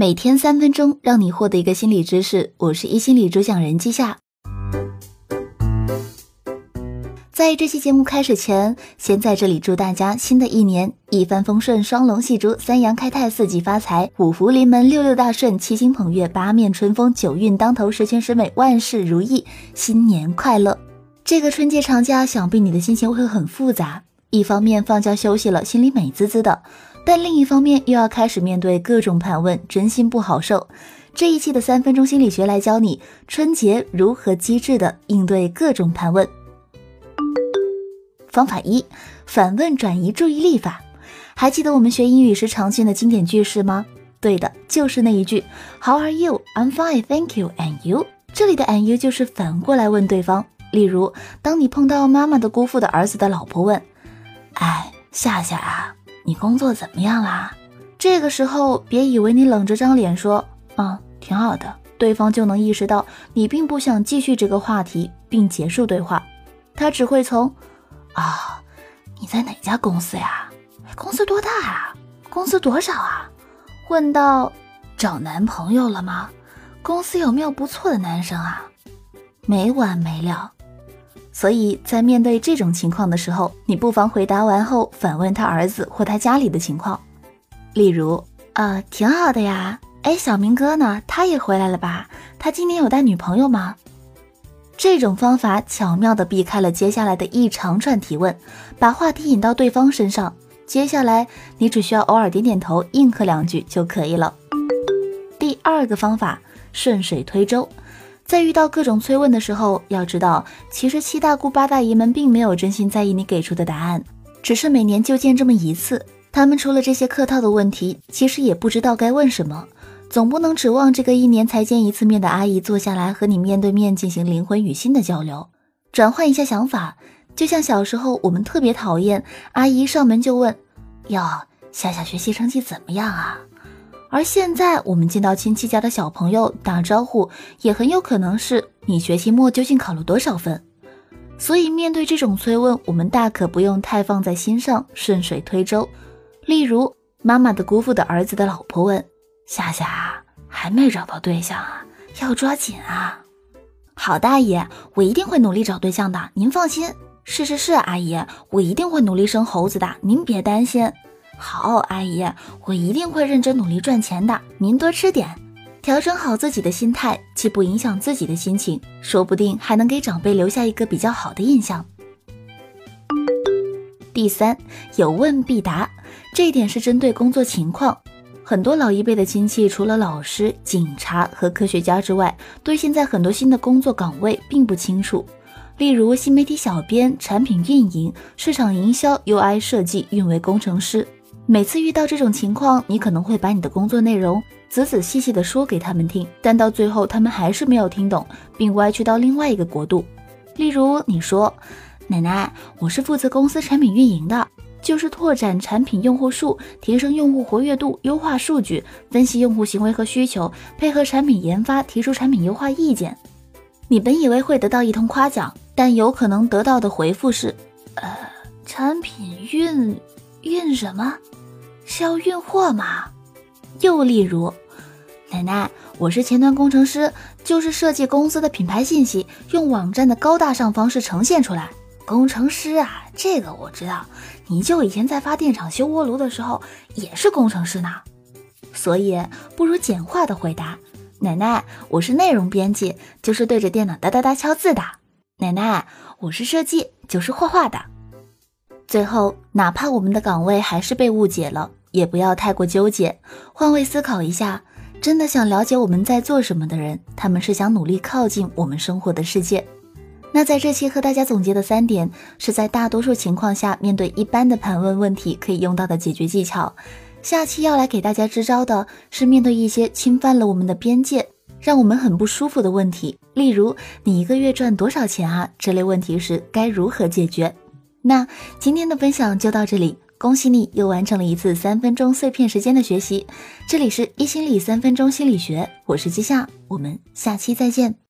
每天三分钟，让你获得一个心理知识。我是一心理主讲人季夏。在这期节目开始前，先在这里祝大家新的一年一帆风顺、双龙戏珠、三阳开泰、四季发财、五福临门、六六大顺、七星捧月、八面春风、九运当头、十全十美、万事如意，新年快乐！这个春节长假，想必你的心情会很复杂。一方面放假休息了，心里美滋滋的。但另一方面，又要开始面对各种盘问，真心不好受。这一期的三分钟心理学来教你春节如何机智的应对各种盘问。方法一：反问转移注意力法。还记得我们学英语时常见的经典句式吗？对的，就是那一句 How are you? I'm fine, thank you. And you？这里的 And you 就是反过来问对方。例如，当你碰到妈妈的姑父的儿子的老婆问：“哎，夏夏啊。”你工作怎么样啦？这个时候别以为你冷着张脸说“嗯，挺好的”，对方就能意识到你并不想继续这个话题并结束对话。他只会从“啊，你在哪家公司呀？公司多大啊？工资多少啊？”混到“找男朋友了吗？公司有没有不错的男生啊？”没完没了。所以在面对这种情况的时候，你不妨回答完后反问他儿子或他家里的情况，例如，呃，挺好的呀。哎，小明哥呢？他也回来了吧？他今年有带女朋友吗？这种方法巧妙地避开了接下来的一长串提问，把话题引到对方身上。接下来你只需要偶尔点点头，应和两句就可以了。第二个方法，顺水推舟。在遇到各种催问的时候，要知道，其实七大姑八大姨们并没有真心在意你给出的答案，只是每年就见这么一次。他们除了这些客套的问题，其实也不知道该问什么。总不能指望这个一年才见一次面的阿姨坐下来和你面对面进行灵魂与心的交流，转换一下想法。就像小时候，我们特别讨厌阿姨上门就问：“哟，夏夏学习成绩怎么样啊？”而现在，我们见到亲戚家的小朋友打招呼，也很有可能是你学期末究竟考了多少分。所以，面对这种催问，我们大可不用太放在心上，顺水推舟。例如，妈妈的姑父的儿子的老婆问夏夏：“还没找到对象啊？要抓紧啊！”好，大爷，我一定会努力找对象的，您放心。是是是，阿姨，我一定会努力生猴子的，您别担心。好，阿姨，我一定会认真努力赚钱的。您多吃点，调整好自己的心态，既不影响自己的心情，说不定还能给长辈留下一个比较好的印象。第三，有问必答，这一点是针对工作情况。很多老一辈的亲戚，除了老师、警察和科学家之外，对现在很多新的工作岗位并不清楚，例如新媒体小编、产品运营、市场营销、UI 设计、运维工程师。每次遇到这种情况，你可能会把你的工作内容仔仔细细的说给他们听，但到最后他们还是没有听懂，并歪曲到另外一个国度。例如，你说：“奶奶，我是负责公司产品运营的，就是拓展产品用户数，提升用户活跃度，优化数据，分析用户行为和需求，配合产品研发，提出产品优化意见。”你本以为会得到一通夸奖，但有可能得到的回复是：“呃，产品运运什么？”是要运货吗？又例如，奶奶，我是前端工程师，就是设计公司的品牌信息，用网站的高大上方式呈现出来。工程师啊，这个我知道，你就以前在发电厂修锅炉的时候也是工程师呢。所以不如简化的回答，奶奶，我是内容编辑，就是对着电脑哒哒哒敲字的。奶奶，我是设计，就是画画的。最后，哪怕我们的岗位还是被误解了。也不要太过纠结，换位思考一下，真的想了解我们在做什么的人，他们是想努力靠近我们生活的世界。那在这期和大家总结的三点，是在大多数情况下面对一般的盘问问题可以用到的解决技巧。下期要来给大家支招的是面对一些侵犯了我们的边界，让我们很不舒服的问题，例如你一个月赚多少钱啊？这类问题时该如何解决？那今天的分享就到这里。恭喜你又完成了一次三分钟碎片时间的学习。这里是一心理三分钟心理学，我是季夏，我们下期再见。